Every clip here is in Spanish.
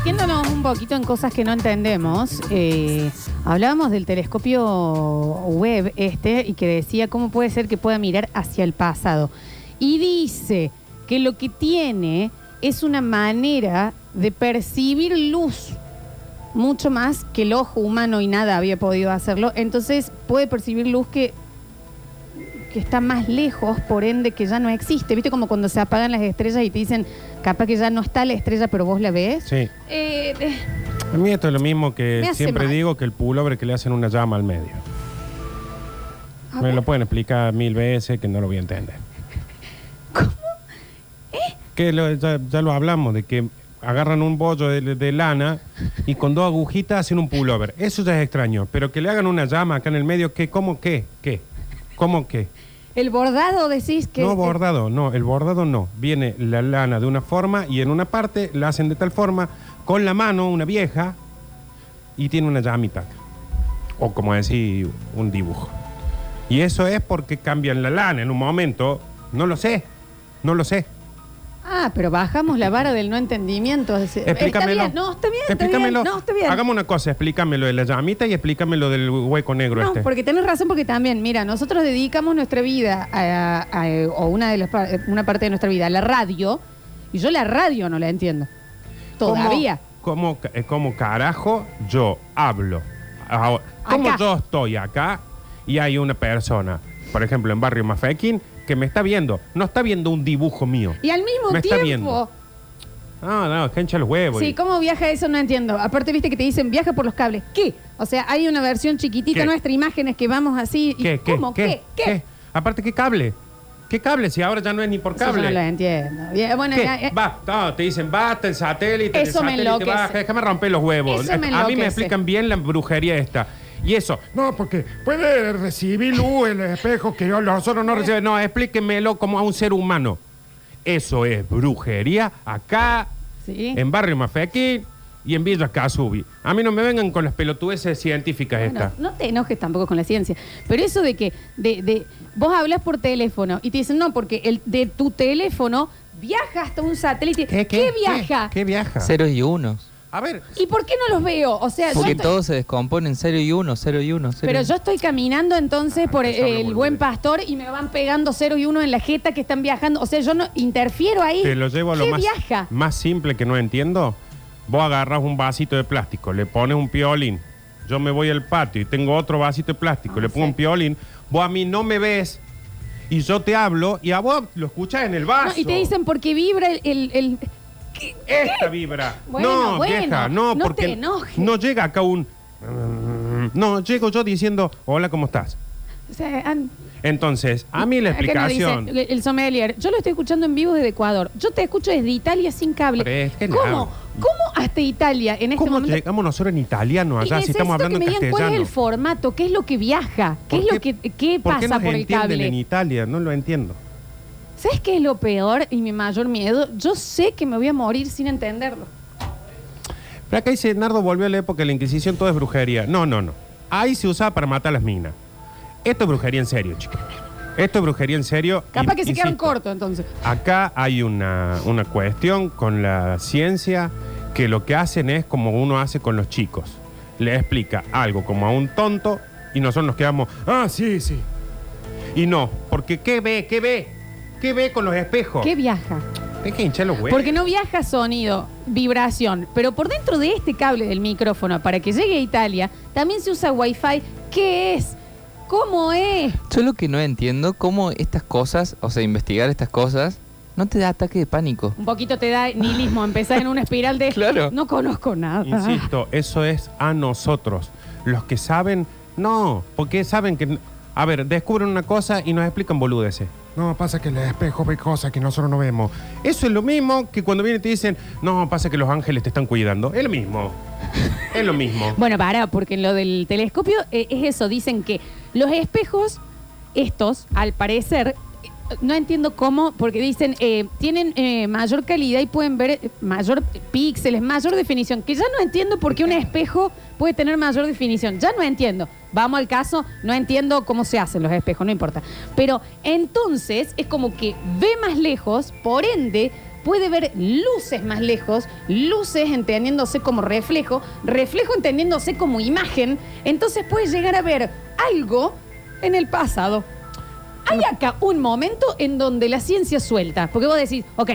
metiéndonos un poquito en cosas que no entendemos, eh, hablábamos del telescopio web este y que decía cómo puede ser que pueda mirar hacia el pasado. Y dice que lo que tiene es una manera de percibir luz mucho más que el ojo humano y nada había podido hacerlo. Entonces puede percibir luz que, que está más lejos, por ende que ya no existe. ¿Viste como cuando se apagan las estrellas y te dicen, capaz que ya no está la estrella, pero vos la ves? Sí. Eh, eh, A mí esto es lo mismo Me que hace siempre mal. digo que el pullover que le hacen una llama al medio. a Me ver, lo pueden explicar mil veces que no lo voy a entender. ¿Cómo? Que lo- ya, ya lo hablamos, de que agarran un bollo de, de lana y con dos agujitas hacen un pullover. Eso ya es extraño. Pero que le hagan una llama acá en el medio, ¿qué? ¿Cómo qué? ¿Qué? ¿Cómo qué? El bordado decís que... No bordado, no, el bordado no. Viene la lana de una forma y en una parte la hacen de tal forma, con la mano, una vieja, y tiene una llamita. O como decir, un dibujo. Y eso es porque cambian la lana en un momento. No lo sé, no lo sé. Ah, pero bajamos la vara del no entendimiento. Es- Explícamelo. Está bien, no, está bien, está Explícamelo. bien. No, está bien. Hagamos una cosa, explícamelo de la llamita y explícamelo del hueco negro No, este. porque tenés razón, porque también, mira, nosotros dedicamos nuestra vida a, a- o una de las una parte de nuestra vida a la radio, y yo la radio no la entiendo. Todavía. ¿Cómo, cómo, eh, cómo carajo yo hablo? Ahora, ¿Cómo Acá. yo estoy acá y hay una persona, por ejemplo, en Barrio Mafequín, que me está viendo? No está viendo un dibujo mío. Y al mismo Me está tiempo. viendo. No, no, cancha los huevos. Sí, y- ¿cómo viaja eso? No entiendo. Aparte, viste que te dicen viaja por los cables. ¿Qué? O sea, hay una versión chiquitita ¿Qué? nuestra, imágenes que vamos así. y- ¿Qué, qué, ¿Cómo? qué, ¿Qué? ¿Qué? Aparte, ¿qué cable? ¿Qué cable? Si ahora ya no es ni por Eso yo cable. no lo entiendo. Bueno, ¿Qué? ya- ya- Va, no, te dicen basta el satélite, Eso el me satélite enloquece. baja, déjame romper los huevos. Eso me A mí me explican bien la brujería esta. Y eso, no, porque puede recibir luz el espejo que yo- nosotros no recibimos. No, explíquemelo como a un ser humano. Eso es brujería acá, Sí. en Barrio Mafequín y en Villa Casubi. A mí no me vengan con las pelotudeces científicas Bueno, estas. no te enojes tampoco con la ciencia. Pero eso de que de, de- vos hablas por teléfono y te dicen, no, porque el de tu teléfono viaja hasta un satélite. ¿Qué, viaja? ¿Qué, viaja? Ceros y unos. A ver, ¿Y por qué no los veo? O sea, yo Porque estoy- todo se descompone en cero y uno, cero y uno. cero pero y yo estoy caminando entonces por el, boludez. buen pastor y me van pegando cero y uno en la jeta que están viajando. O sea, yo no interfiero ahí. Te lo llevo a lo ¿Qué más, viaja? más simple que no entiendo. Vos agarras un vasito de plástico, le pones un piolín. Yo me voy al patio y tengo otro vasito de plástico, Ah, le pongo sí. un piolín. Vos a mí no me ves y yo te hablo y a vos lo escuchás en el vaso. No, y te dicen porque vibra el... el- el- ¿Qué? Esta vibra. Bueno, no, bueno, vieja, no, no porque te enojes. no llega acá un. No, llego yo diciendo, hola, ¿cómo estás? O sea, an- Entonces, a mí la Acá nos explicación. dice el sommelier, yo lo estoy escuchando en vivo desde Ecuador. Yo te escucho desde Italia sin cable. Pero es que ¿Cómo? ¿Cómo hasta Italia en este ¿Cómo momento? llegamos nosotros en italiano Y allá si necesito estamos hablando que en me digan cuál es castellano? el formato, qué es lo que viaja, qué es ¿Por lo que qué ¿Por qué pasa nos por el entienden cable. en Italia? No lo entiendo. ¿Sabes qué es lo peor y mi mayor miedo? Yo sé que me voy a morir sin entenderlo. Pero acá dice, Nardo volvió a la época de la Inquisición, todo es brujería. No, no, no. Ahí se usaba para matar a las minas. Esto es brujería en serio, chicos. Esto es brujería en serio. Capaz Y- que se quedaron insisto, cortos entonces. Acá hay una, una cuestión con la ciencia que lo que hacen es como uno hace con los chicos. Le explica algo como a un tonto y nosotros nos quedamos, ah, sí, sí. Y no, porque ¿qué ve? ¿Qué ve? ¿Qué ve con los espejos? ¿Qué viaja? Deja hinchar los huevos. Porque no viaja sonido, vibración, pero por dentro de este cable del micrófono para que llegue a Italia también se usa Wi-Fi. ¿Qué es? ¿Cómo es? Yo lo que no entiendo, cómo estas cosas, o sea, investigar estas cosas, no te da ataque de pánico. Un poquito te da nihilismo, empezar en una espiral de Claro. no conozco nada. Insisto, eso es a nosotros. Los que saben, no, porque saben que... A ver, descubren una cosa y nos explican boludeces. No, pasa que el espejo ve cosas que nosotros no vemos. Eso es lo mismo que cuando vienen y te dicen, no, pasa que los ángeles te están cuidando. Es lo mismo. es lo mismo. Bueno, para, porque en lo del telescopio eh, es eso, dicen que los espejos, estos, al parecer, no entiendo cómo, porque dicen, eh, tienen eh, mayor calidad y pueden ver eh, mayor píxeles, mayor definición, que ya no entiendo por qué un espejo puede tener mayor definición, ya no entiendo. Vamos al caso, no entiendo cómo se hacen los espejos, no importa. Pero entonces es como que ve más lejos, por ende puede ver luces más lejos, luces entendiéndose como reflejo, reflejo entendiéndose como imagen, entonces puede llegar a ver algo en el pasado. Hay acá un momento en donde la ciencia suelta, porque vos decís, ok,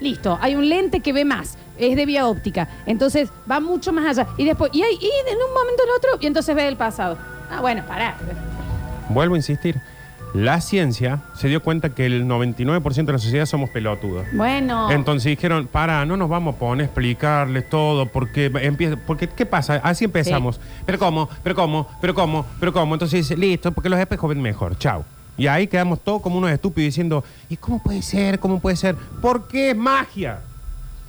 listo, hay un lente que ve más, es de vía óptica, entonces va mucho más allá, y después, y, hay, y en un momento en otro, y entonces ve el pasado. Ah, bueno, pará. Vuelvo a insistir. La ciencia se dio cuenta que el 99% de la sociedad somos pelotudos. Bueno. Entonces dijeron, para, no nos vamos a poner a explicarles todo, porque empieza, porque ¿qué pasa? Así empezamos. Pero cómo, pero cómo, pero cómo, pero cómo. Entonces dice, listo, porque los espejos ven mejor. Chao. Y ahí quedamos todos como unos estúpidos diciendo, ¿y cómo puede ser? ¿Cómo puede ser? Porque es magia.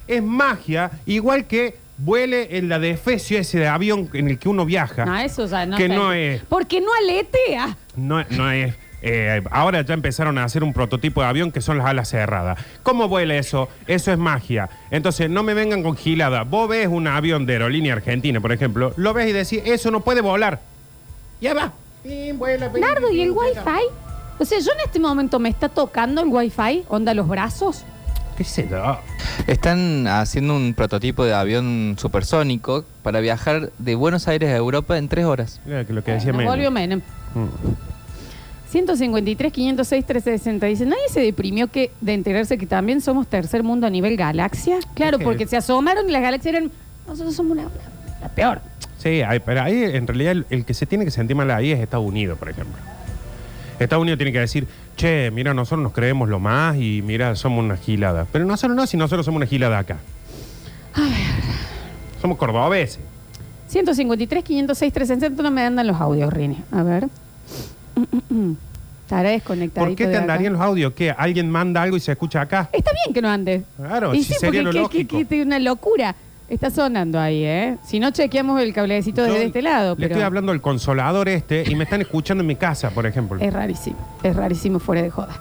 Es magia, igual que vuele en la de Efesio ese de avión en el que uno viaja. no, eso ya no que sé. no es Porque no aletea. no, no es. eh, ahora ya empezaron a hacer un prototipo de avión que son las alas cerradas. ¿Cómo vuela eso? Eso es magia. Entonces, no me vengan con gilada. Vos ves un avión de aerolínea argentina, por ejemplo, lo ves y decís, eso no puede volar. Ya va. Pim, vuela, pim, Nardo, ¿y el wifi? O sea, yo en este momento me está tocando el wifi, onda los brazos. ¿Qué se da? Están haciendo un prototipo de avión supersónico para viajar de Buenos Aires a Europa en tres horas. Mira que lo que decía Menem. volvió Menem. Mm. 153, 506, 1360. Dice, ¿nadie se deprimió que de enterarse que también somos tercer mundo a nivel galaxia? Claro, porque se asomaron y las galaxias eran... Nosotros somos la, la- la peor. Sí, hay- pero ahí en realidad el, el que se tiene que sentir mal ahí es Estados Unidos, por ejemplo. Estados Unidos tiene que decir, che, mira, nosotros nos creemos lo más y mira, somos una gilada. Pero nosotros no, si nosotros somos una gilada acá. Somos cordobeses. 153, 506, 360 no me andan los audios, Rini. A ver. Estará desconectadito ¿Por qué de te acá. andarían los audios? ¿Qué? ¿Alguien manda algo y se escucha acá? Está bien que no ande. Claro, y si sí, sería porque lo que- que- lógico. que- que una locura. Está sonando ahí, ¿eh? Si no, chequeamos el cablecito Yo desde este lado. Le Pero estoy hablando al consolador este y me están escuchando en mi casa, por ejemplo. Es rarísimo. Es rarísimo fuera de joda.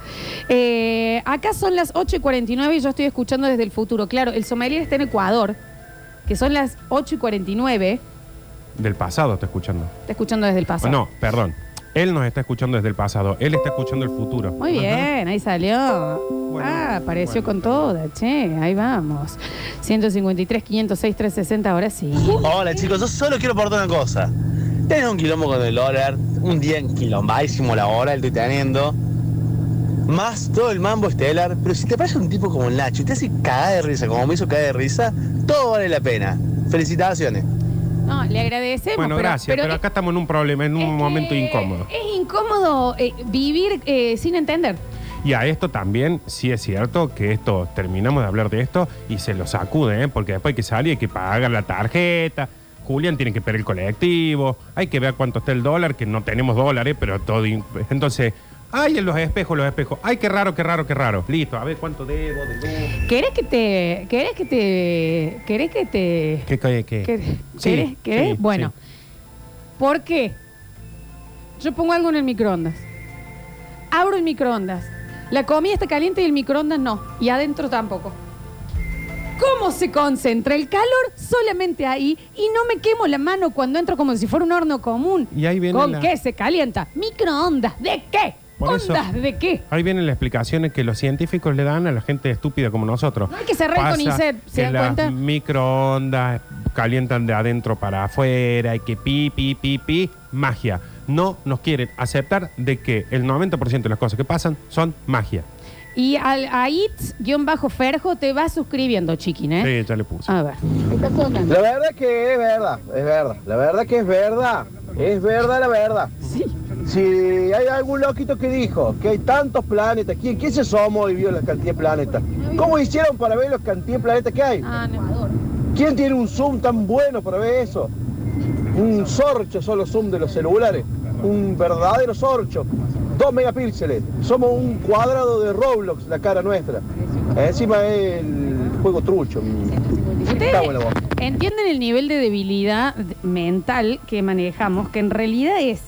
Eh, acá son las 8 y 49 y yo estoy escuchando desde el futuro. Claro, el sommelier está en Ecuador, que son las 8 y 49. Del pasado está escuchando. Está escuchando desde el pasado. No, perdón. Él nos está escuchando desde el pasado. Él está escuchando el futuro. Muy bien, ahí salió. Bueno, ah, apareció bueno. con toda, che, ahí vamos. 153, 506, 360, ahora sí. Hola chicos, yo solo quiero aportar una cosa. Tenés un quilombo con el dólar, un día quilombadísimo la hora, el estoy teniendo. Más todo el mambo estelar, pero si te parece un tipo como el Nacho y te hace cagar de risa, como me hizo cagar de risa, todo vale la pena. Felicitaciones. No, le agradecemos. Bueno, pero, gracias, pero, pero acá estamos en un problema, en un que momento incómodo. Es incómodo eh, vivir eh, sin entender. Y a esto también, sí es cierto que esto, terminamos de hablar de esto y se lo sacude, ¿eh? porque después hay que salir, hay que pagar la tarjeta. Julián tiene que pedir el colectivo, hay que ver cuánto está el dólar, que no tenemos dólares, pero todo. Entonces, ay, en los espejos, los espejos. Ay, qué raro, qué raro, qué raro. Listo, a ver cuánto debo de luz. ¿Querés que te. ¿Querés que te. ¿Querés que te. ¿Qué, qué, qué? ¿Querés? Sí, ¿Querés? ¿Querés? sí, bueno. sí. ¿Por qué? Yo pongo algo en el microondas. Abro el microondas. La comida está caliente y el microondas no. Y adentro tampoco. ¿Cómo se concentra el calor solamente ahí y no me quemo la mano cuando entro como si fuera un horno común? Y ahí viene ¿Con la- qué se calienta? ¿Microondas? ¿De qué? Por eso- ¿Ondas de qué? Ahí vienen las explicaciones que los científicos le dan a la gente estúpida como nosotros. No hay que cerrar Pasa CONICET, ¿se que dan las cuenta? microondas calientan de adentro para afuera y que pi, pi, pi, pi, magia. No nos quieren aceptar de que el 90% de las cosas que pasan son magia. Y al, a Itz-Ferjo te va suscribiendo, chiquín, ¿eh? Sí, ya le puse. A ver. La verdad que es verdad, es verdad. La verdad que es verdad. Es verdad la verdad. Sí. Si hay algún loquito que dijo que hay tantos planetas, ¿quién, quién se somos y vio la cantidad de planetas? ¿Cómo hicieron para ver la cantidad de planetas que hay? Ah, no. ¿Quién tiene un zoom tan bueno para ver eso? Un sorcho son los zoom de los celulares. Un verdadero sorcho. Dos megapíxeles. Somos un cuadrado de Roblox la cara nuestra. Encima es el juego trucho. Está bueno vos. Entienden el nivel de debilidad mental que manejamos, que en realidad es,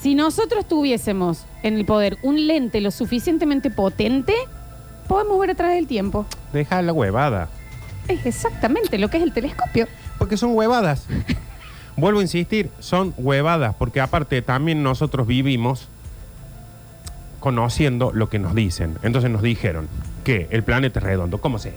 si nosotros tuviésemos en el poder un lente lo suficientemente potente, podemos ver a través del tiempo. Deja la huevada. Es exactamente lo que es el telescopio. Porque son huevadas. Vuelvo a insistir, son huevadas, porque aparte también nosotros vivimos conociendo lo que nos dicen. Entonces nos dijeron que el planeta es redondo. ¿Cómo sé?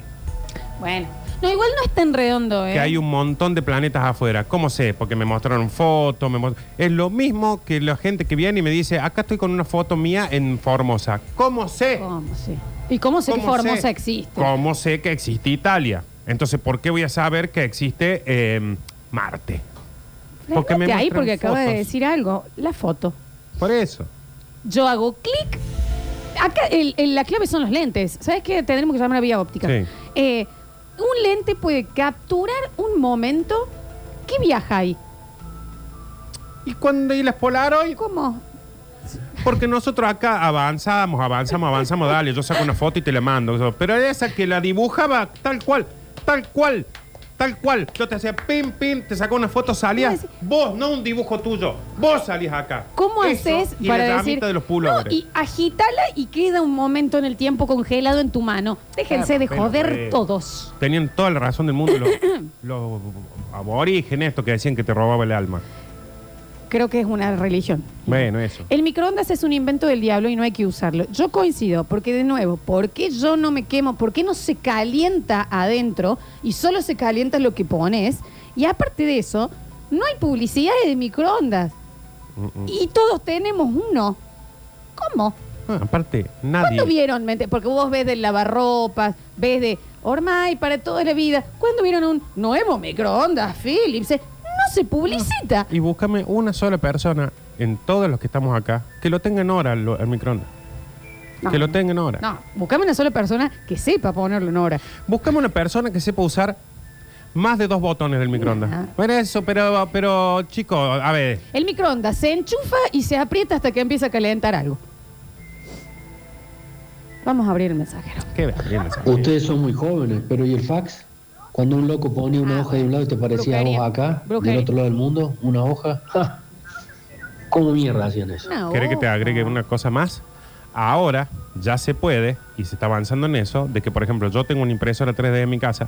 Bueno. No, igual no es tan redondo, ¿eh? Que hay un montón de planetas afuera. ¿Cómo sé? Porque me mostraron fotos. Me mos- es lo mismo que la gente que viene y me dice, acá estoy con una foto mía en Formosa. ¿Cómo sé? ¿Cómo sé? ¿Y cómo sé que ¿Cómo Formosa sé? existe? ¿Cómo sé que existe Italia? Entonces, ¿por qué voy a saber que existe eh, Marte? Porque me ahí muestran porque acaba de fotos. decir algo. La foto. Por eso. Yo hago clic. Acá el- el- la clave son los lentes. ¿Sabes qué? Tendremos que llamar a vía óptica. Sí. Eh, un lente puede capturar un momento que viaja ahí. ¿Y cuándo y las Polaroid? ¿Cómo? Porque nosotros acá avanzamos, avanzamos, avanzamos, dale, yo saco una foto y te la mando. Pero esa que la dibujaba tal cual, tal cual, tal cual. Yo te hacía pim, pim, te sacó una foto, salías. Vos, no un dibujo tuyo. Vos salías acá. ¿Cómo Eso haces y para la decir llamita de los no, y agítala y queda un momento en el tiempo congelado en tu mano? Déjense Ah, de bueno, joder todos. Tenían toda la razón del mundo los, los aborígenes, estos que decían que te robaba el alma. Creo que es una religión. Bueno, eso. El microondas es un invento del diablo y no hay que usarlo. Yo coincido, porque de nuevo, ¿por qué yo no me quemo? ¿Por qué no se calienta adentro y solo se calienta lo que pones? Y aparte de eso, no hay publicidad de microondas. Mm, mm. Y todos tenemos uno. ¿Cómo? Ah, aparte, nadie. ¿Cuándo vieron? Porque vos ves del lavarropas, ves de Ormay para toda la vida. ¿Cuándo vieron un nuevo microondas Philips? No se publicita. Y búscame una sola persona en todos los que estamos acá que lo tenga en hora lo- el microondas. No. Que lo tenga en hora. No, buscame una sola persona que sepa ponerlo en hora. Búscame una persona que sepa usar más de dos botones del microondas. Ajá. Bueno, eso, pero, pero, chicos, a ver. El microondas se enchufa y se aprieta hasta que empieza a calentar algo. Vamos a abrir el mensajero. Qué Ustedes son muy jóvenes, pero ¿y el fax? Cuando un loco ponía una Ah, hoja de un lado y te parecía a brujería. vos acá, Brujería. del otro lado del mundo, una hoja. ¡ja! ¿Cómo mierda hacían eso? ¿Querés que te agregue una cosa más? Ahora ya se puede, y se está avanzando en eso, de que, por ejemplo, yo tengo una impresora 3D en mi casa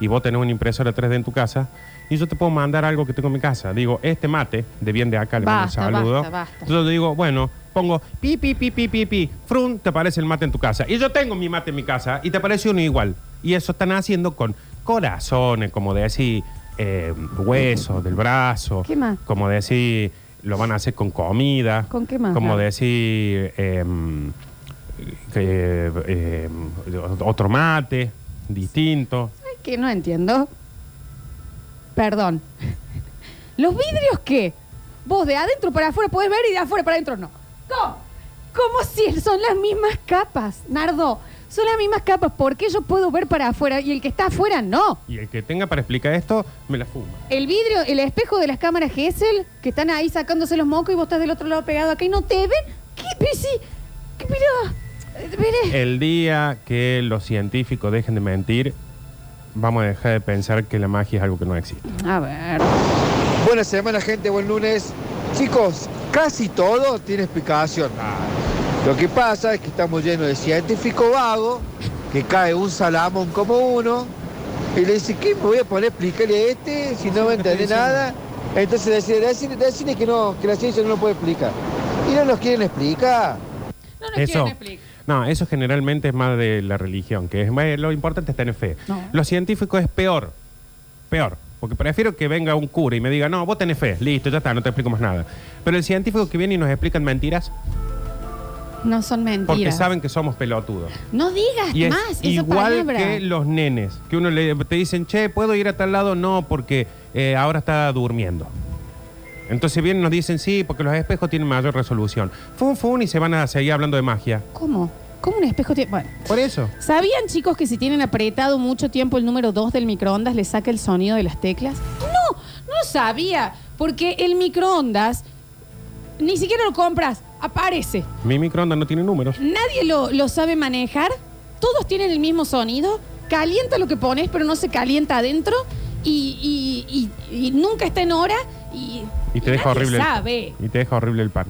y vos tenés una impresora 3D en tu casa y yo te puedo mandar algo que tengo en mi casa. Digo, este mate, de bien de acá, le mando un saludo. basta, basta. Yo te digo, bueno, pongo pi, pi, pi, pi, pi, pi, frun, te aparece el mate en tu casa. Y yo tengo mi mate en mi casa y te aparece uno igual. Y eso están haciendo con corazones, como decir, eh, huesos del brazo. ¿Qué más? Como decir, lo van a hacer con comida. ¿Con qué más? Como decir, eh, que, eh, otro mate, distinto. Ay, que no entiendo. Perdón. ¿Los vidrios qué? Vos de adentro para afuera podés ver y de afuera para adentro no. ¿Cómo? Como si son las mismas capas, Nardo. Son las mismas capas. ¿Por qué yo puedo ver para afuera y el que está afuera no? Y el que tenga para explicar esto, me la fuma. El vidrio, el espejo de las cámaras Gesell, que están ahí sacándose los mocos y vos estás del otro lado pegado acá y no te ven. ¿Qué? Pero sí. ¿Qué? Pero. eh, pero- El día que los científicos dejen de mentir, vamos a dejar de pensar que la magia es algo que no existe. A ver. Buena semana, gente. Buen lunes. Chicos, casi todo tiene explicación. Lo que pasa es que estamos llenos de científicos vagos, que cae un salamón como uno, y le dice, ¿qué me voy a poner a explicarle a este si no va a entender nada? Entonces decide, decide, decide que no, que la ciencia no lo puede explicar. Y no nos quieren explicar. No nos Eso, quieren explicar. no, eso generalmente es más de la religión, que es más- lo importante es tener fe. No. Lo científico es peor, peor, porque prefiero que venga un cura y me diga, no, vos tenés fe, listo, ya está, no te explico más nada. Pero el científico que viene y nos explican mentiras, No son mentiras. porque saben que somos pelotudos. No digas Y es más esa igual palabra. que los nenes, que uno le te dicen, che, ¿puedo ir a tal lado? No, porque eh, ahora está durmiendo. Entonces vienen y nos dicen, sí, porque los espejos tienen mayor resolución. Fun, fun, y se van a seguir hablando de magia. ¿Cómo? ¿Cómo un espejo tiene.? Bueno. Por eso. ¿Sabían, chicos, que si tienen apretado mucho tiempo el número 2 del microondas, le saca el sonido de las teclas? No, no sabía. Porque el microondas ni siquiera lo compras, aparece. Mi microondas no tiene números. Nadie lo, lo sabe manejar. Todos tienen el mismo sonido. Calienta lo que pones, pero no se calienta adentro. Y, y- y- y nunca está en hora. Y, Y te deja nadie horrible. el- sabe. y te deja horrible el pan.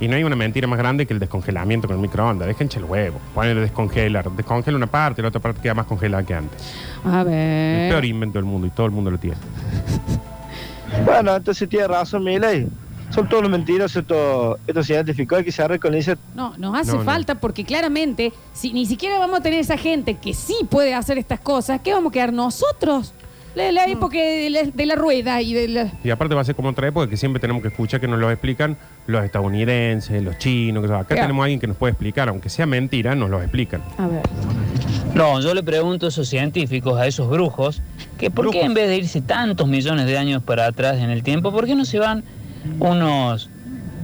Y no hay una mentira más grande que el descongelamiento con el microondas. Déjense el huevo. Ponen descongelar. Descongela una parte y la otra parte queda más congelada que antes. A El ver. peor invento del mundo y todo el mundo lo tiene. Bueno, entonces tiene razón Milei. Son todos los mentirosos, estos, estos científicos. Hay que con eso. No, nos hace No, no. falta porque claramente, si ni siquiera vamos a tener esa gente que sí puede hacer estas cosas, ¿qué vamos a quedar nosotros? La, la época de la, de la rueda y de la... Y aparte va a ser como otra época que siempre tenemos que escuchar que nos lo explican los estadounidenses, los chinos. Que, acá Claro. tenemos a alguien que nos puede explicar, aunque sea mentira, nos lo explican. A ver. No, yo le pregunto a esos científicos, a esos brujos, que por qué Brujos. en vez de irse tantos millones de años para atrás en el tiempo, ¿por qué no se van unos,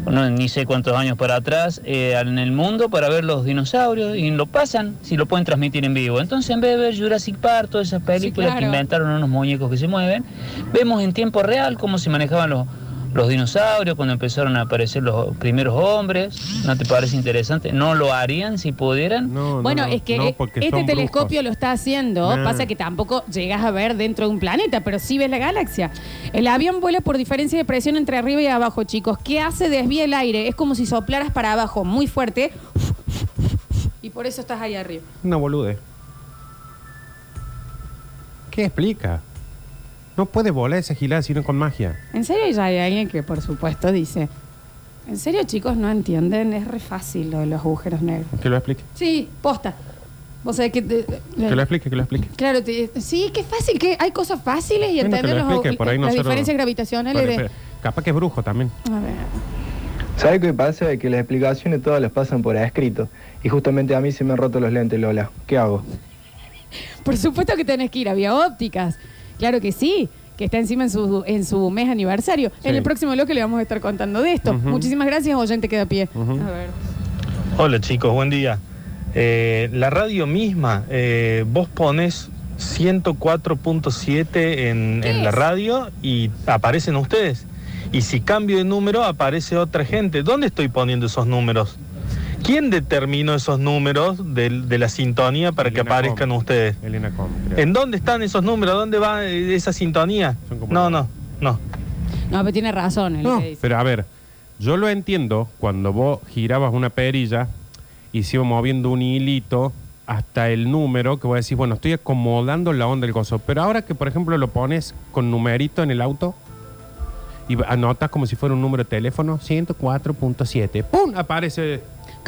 no, ni sé cuántos años para atrás eh, en el mundo para ver los dinosaurios y lo pasan si lo pueden transmitir en vivo? Entonces en vez de ver Jurassic Park, todas esas películas claro. que inventaron unos muñecos que se mueven, vemos en tiempo real cómo se manejaban los, los dinosaurios cuando empezaron a aparecer los primeros hombres. ¿No te parece interesante? ¿No lo harían si pudieran? No, no, Bueno, no, es que no, porque este telescopio brujos. lo está haciendo, Nah. pasa que tampoco llegas a ver dentro de un planeta, pero sí ves la galaxia. El avión vuela por diferencia de presión entre arriba y abajo, chicos. ¿Qué hace? Desvía el aire. Es como si soplaras para abajo muy fuerte y por eso estás ahí arriba. Una bolude. ¿Qué explica? No puede volar esa gilada sino con magia. ¿En serio ya hay alguien que por supuesto dice, ¿en serio chicos no entienden? Es re fácil lo de los agujeros negros. Que lo explique. Sí, posta. Vos sabés que... te- Que lo explique, que lo explique. Claro, te- sí, qué fácil, que hay cosas fáciles y Bueno, que entender lo los explique, agu- por ahí las nosotros- diferencias gravitacionales Bueno, de... pero capaz que es brujo también. A ver. ¿Sabes qué pasa? Que las explicaciones todas las pasan por escrito. Y justamente a mí se me han roto los lentes, Lola. ¿Qué hago? Por supuesto que tenés que ir a Vía Ópticas. Claro que sí, que está encima en su, en su mes aniversario. Sí. En el próximo bloque le vamos a estar contando de esto. Muchísimas gracias, oyente queda pie. Ujú. A ver. Hola chicos, buen día. Eh, la radio misma, eh, vos pones 104.7 en, ¿Qué en la radio y aparecen ustedes. Y si cambio de número aparece otra gente. ¿Dónde estoy poniendo esos números? ¿Quién determinó esos números de, la sintonía para que aparezcan Com. ustedes? Elena Com. ¿En dónde están esos números? ¿Dónde va eh, esa sintonía? No, no, no. No, pero tiene razón en lo No, que dice. pero a ver, yo lo entiendo cuando vos girabas una perilla y se iba moviendo un hilito hasta el número que vos decís, bueno, estoy acomodando la onda del gozo. Pero ahora que, por ejemplo, lo pones con numerito en el auto y anotas como si fuera un número de teléfono, 104.7, ¡pum! Aparece.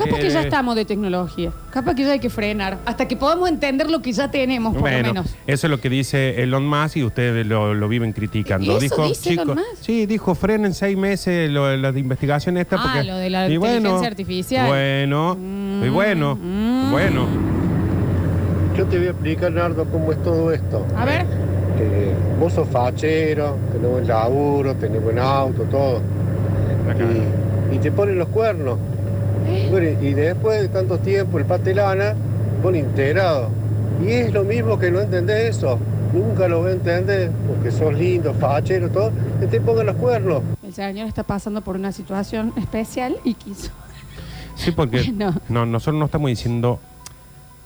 Capaz que ya eh, estamos de tecnología. Capaz que ya hay que frenar. Hasta que podamos entender lo que ya tenemos, por Bueno, lo menos. eso es lo que dice Elon Musk y ustedes lo, lo viven criticando. ¿Eso dijo, dice Elon Musk? sí, dijo, frenen seis meses lo, la de investigación esta. Ah, porque, lo de la y inteligencia artificial. Bueno, y bueno, Mm. bueno. Yo te voy a explicar, Nardo, cómo es todo esto. A ver. Eh, vos sos fachero, tenés buen laburo, tenés buen auto, todo. Y, y te ponen los cuernos. Bueno, y después de tanto tiempo, el pastelana, pone integrado. Y es lo mismo que no entendés eso. Nunca lo voy a entender, porque sos lindo, fachero, todo, que te pongan los cuernos. El señor está pasando por una situación especial y quiso. Sí, porque no, nosotros no estamos diciendo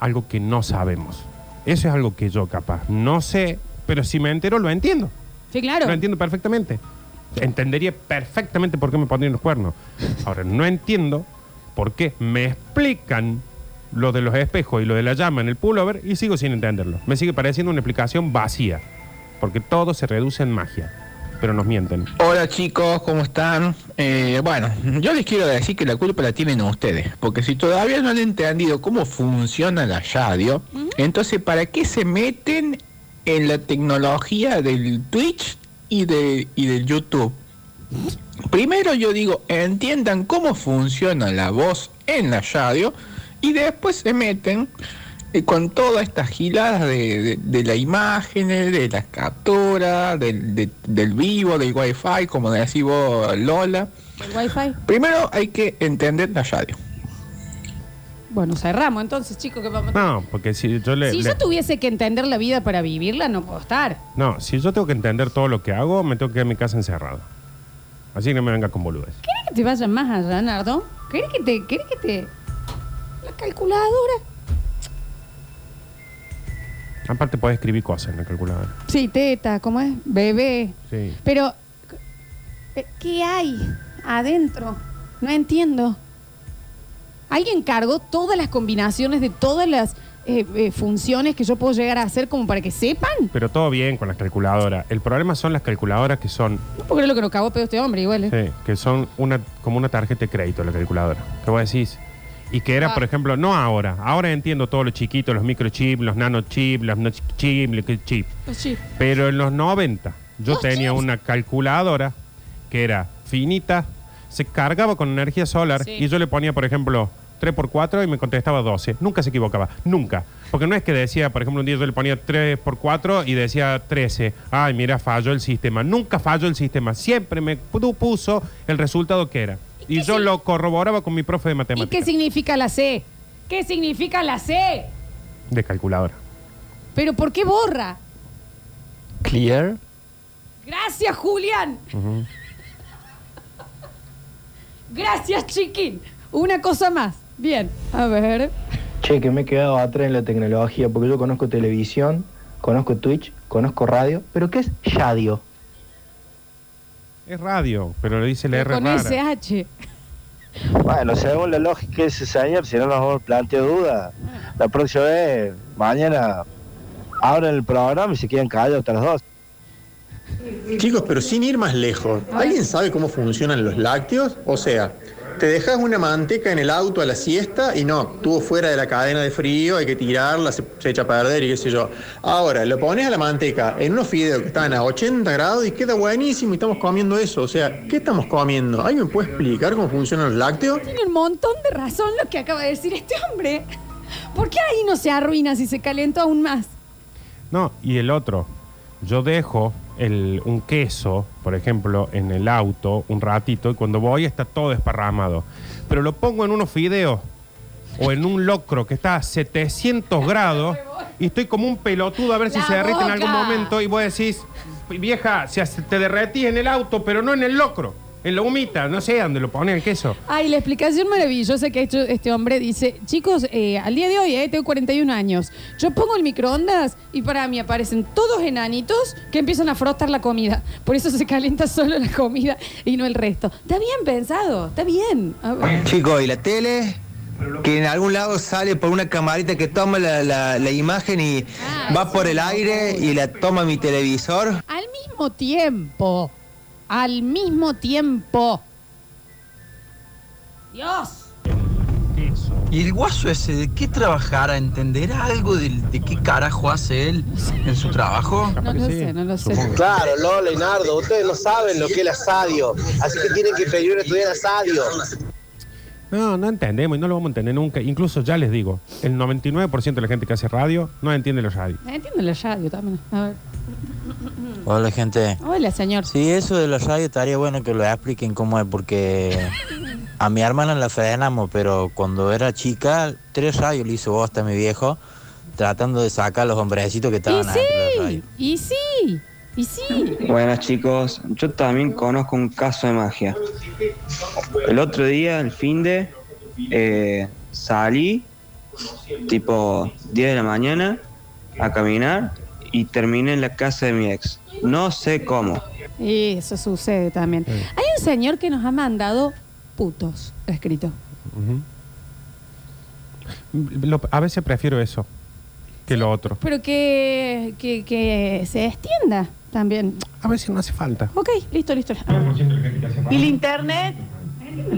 algo que no sabemos. Eso es algo que yo capaz no sé, pero si me entero lo entiendo. Sí, claro. Lo entiendo perfectamente. Entendería perfectamente por qué me pondrían los cuernos. Ahora, no entiendo por qué me explican lo de los espejos y lo de la llama en el pullover y sigo sin entenderlo. Me sigue pareciendo una explicación vacía. Porque todo se reduce en magia. Pero nos mienten. Hola chicos, ¿cómo están? Eh, bueno, yo les quiero decir que la culpa la tienen ustedes, porque si todavía no han entendido cómo funciona la radio, entonces ¿para qué se meten en la tecnología del Twitch y, de, y del YouTube? Primero yo digo, entiendan cómo funciona la voz en la radio y después se meten eh, con todas estas giladas de, de, de la imagen, de las capturas, del, de- del vivo, del wifi, como decís vos, Lola. El wifi. Primero hay que entender la radio. Bueno, cerramos entonces, chicos, que vamos No, porque si yo le... Si le- yo tuviese que entender la vida para vivirla, no puedo estar. No, si yo tengo que entender todo lo que hago, me tengo que quedar en mi casa encerrado. Así que no me venga con boludes. ¿Querés que te vaya más allá, Nardo? ¿Querés que te... ¿Querés que te... La calculadora? Aparte podés escribir cosas en la calculadora. Sí, teta, ¿cómo es? Bebé. Sí. Pero, ¿qué hay adentro? No entiendo. Alguien cargó todas las combinaciones de todas las eh, eh, funciones que yo puedo llegar a hacer como para que sepan. Pero todo bien con las calculadoras. El problema son las calculadoras que son, No porque es lo que nos cagó pedo este hombre, igual. ¿eh? sí, que son una, como una tarjeta de crédito la calculadora. ¿Qué vos decís? Y que era, Ah. por ejemplo, no ahora. Ahora entiendo todo lo chiquito, los microchips, los nanochips, los no chips, los que chip. Pues sí. Pero en los 90 yo Los tenía chips. una calculadora que era finita, se cargaba con energía solar Sí. y yo le ponía, por ejemplo, 3x4 y me contestaba 12. Nunca se equivocaba, nunca. Porque no es que decía, por ejemplo, un día yo le ponía 3x4 y decía 13. Ay, mira, falló el sistema. Nunca falló el sistema. Siempre me pu- puso el resultado que era. Y, yo lo corroboraba con mi profe de ¿Y matemáticas. qué significa la C? ¿Qué significa la C? De calculadora. ¿Pero por qué borra? Clear. Gracias, Julián. Gracias, chiquín. Una cosa más. Bien, a ver. Che, que me he quedado atrás en la tecnología, porque yo conozco televisión, conozco Twitch, conozco radio, pero ¿qué es radio? Es radio, pero le dice la R Con rara. SH. Bueno, según la lógica de ese señor, si no nos plantea duda, la próxima vez, mañana, abren el programa y se quedan callados hasta las dos. Chicos, pero sin ir más lejos, ¿alguien sabe cómo funcionan los lácteos? O sea, te dejas una manteca en el auto a la siesta y no, estuvo fuera de la cadena de frío, hay que tirarla, se, se echa a perder y qué sé yo. Ahora, lo pones a la manteca en unos fideos que están a 80 grados y queda buenísimo y estamos comiendo eso. O sea, ¿qué estamos comiendo? ¿Alguien me puede explicar cómo funcionan los lácteos? Tiene un montón de razón lo que acaba de decir este hombre. ¿Por qué ahí no se arruina si se calentó aún más? No, y el otro, yo dejo el, un queso, por ejemplo, en el auto un ratito y cuando voy está todo desparramado. Pero lo pongo en unos fideos o en un locro que está a 700 grados y estoy como un pelotudo a ver si La se derrite en algún momento y vos decís, vieja, hace- te derretís en el auto, pero no en el locro, en la humita, no sé dónde lo pone el queso. Ay, la explicación maravillosa que ha hecho este hombre dice, chicos, eh, al día de hoy eh, tengo 41 años, yo pongo el microondas y para mí aparecen todos enanitos que empiezan a frotar la comida. Por eso se calienta solo la comida y no el resto. Está bien pensado, está bien. Chicos, ¿y la tele? Que en algún lado sale por una camarita que toma la, la- la imagen y va por el aire y la toma mi televisor. Al mismo tiempo, al mismo tiempo. Dios. ¿Y el guaso ese de qué trabajará? ¿Entenderá algo de, de qué carajo hace él en su trabajo? No lo sé, no lo sé. Claro, Lola y Nardo, ustedes no saben lo que es el asadio, así que tienen que pedir estudiar asadio. No, no entendemos y no lo vamos a entender nunca. Incluso ya les digo, el 99% de la gente que hace radio no entiende los radios. Entiendo la radio también. A ver. Hola gente. Hola, señor. Sí, eso de la radio estaría bueno que lo expliquen cómo es, porque a mi hermana la frenamos, pero cuando era chica, tres radios le hizo bosta a mi viejo, tratando de sacar a los hombrecitos que estaban la sí, y sí, y sí. Buenas chicos, yo también conozco un caso de magia. El otro día, el fin de, eh, salí tipo 10 de la mañana a caminar y terminé en la casa de mi ex. No sé cómo. Y eso sucede también. Hay un señor que nos ha mandado putos, escrito. Lo- a veces prefiero eso que lo otro. Pero que, que, que se extienda también. A veces no hace falta. Ok, listo, listo. Y el internet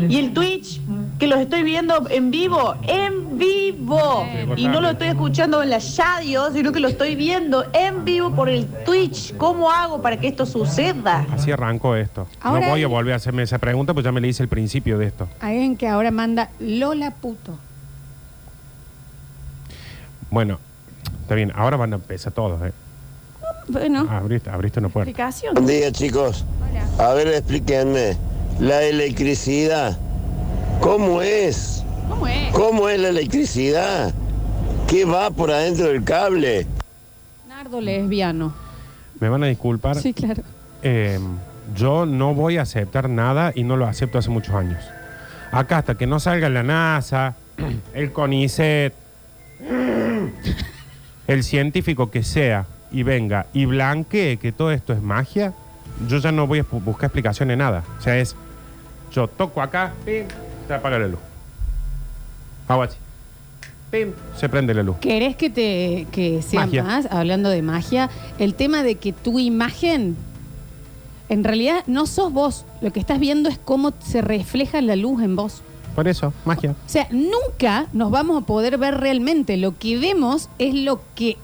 y el Twitch, que los estoy viendo en vivo, en vivo. Y no lo estoy escuchando en la radio, sino que lo estoy viendo en vivo por el Twitch. ¿Cómo hago para que esto suceda? Así arrancó esto. Ahora no voy a volver a hacerme esa pregunta, pues ya me le hice el principio de esto. Alguien que ahora manda Lola puto. Bueno, está bien, ahora van a empezar todos, ¿eh? Bueno, Abriste, abriste una puerta. Buen día, chicos. A ver, explíquenme. La electricidad, ¿cómo es? ¿Cómo es? ¿Cómo es la electricidad? ¿Qué va por adentro del cable? Nardo lesbiano. Me van a disculpar. Sí, claro. Eh, yo no voy a aceptar nada y no lo acepto hace muchos años. Acá hasta que no salga la NASA, el CONICET, el científico que sea y venga y blanquee que todo esto es magia, yo ya no voy a bu- buscar explicación de nada. O sea, es, yo toco acá, pim, se apaga la luz. Pim, se prende la luz. ¿Querés que te que sea Magia. más, hablando de magia, el tema de que tu imagen, en realidad no sos vos, lo que estás viendo es cómo se refleja la luz en vos. Por eso, magia. O sea, nunca nos vamos a poder ver realmente. Lo que vemos es lo que.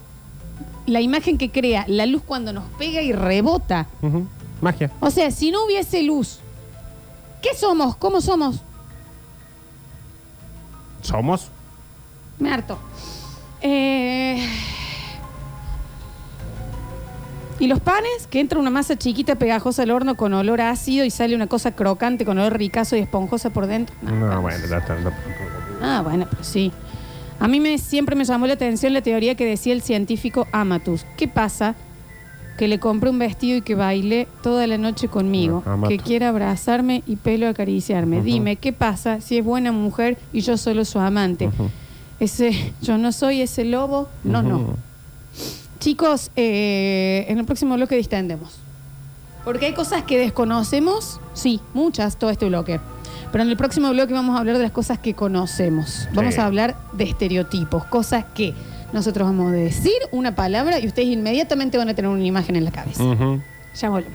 La imagen que crea la luz cuando nos pega y rebota. Ujú, Magia. O sea, si no hubiese luz, ¿qué somos? ¿Cómo somos? Somos. Me harto. Eh, Y los panes, que entra una masa chiquita pegajosa al horno con olor ácido y sale una cosa crocante con olor ricazo y esponjosa por dentro. No, bueno, ya está. no. Ah, bueno, pero sí. A mí me, siempre me llamó la atención la teoría que decía el científico Amatus. ¿Qué pasa? Que le compré un vestido y que baile toda la noche conmigo. Ah, que quiera abrazarme y pelo acariciarme. Ujú. Dime, ¿qué pasa si es buena mujer y yo solo su amante? Ese, yo no soy ese lobo. No, no. Ujú. Chicos, eh, en el próximo bloque distendemos. Porque hay cosas que desconocemos, sí, muchas, todo este bloque. Pero en el próximo bloque vamos a hablar de las cosas que conocemos. Vamos Sí. a hablar de estereotipos, cosas que nosotros vamos a decir una palabra y ustedes inmediatamente van a tener una imagen en la cabeza. Ujú. Ya volvemos.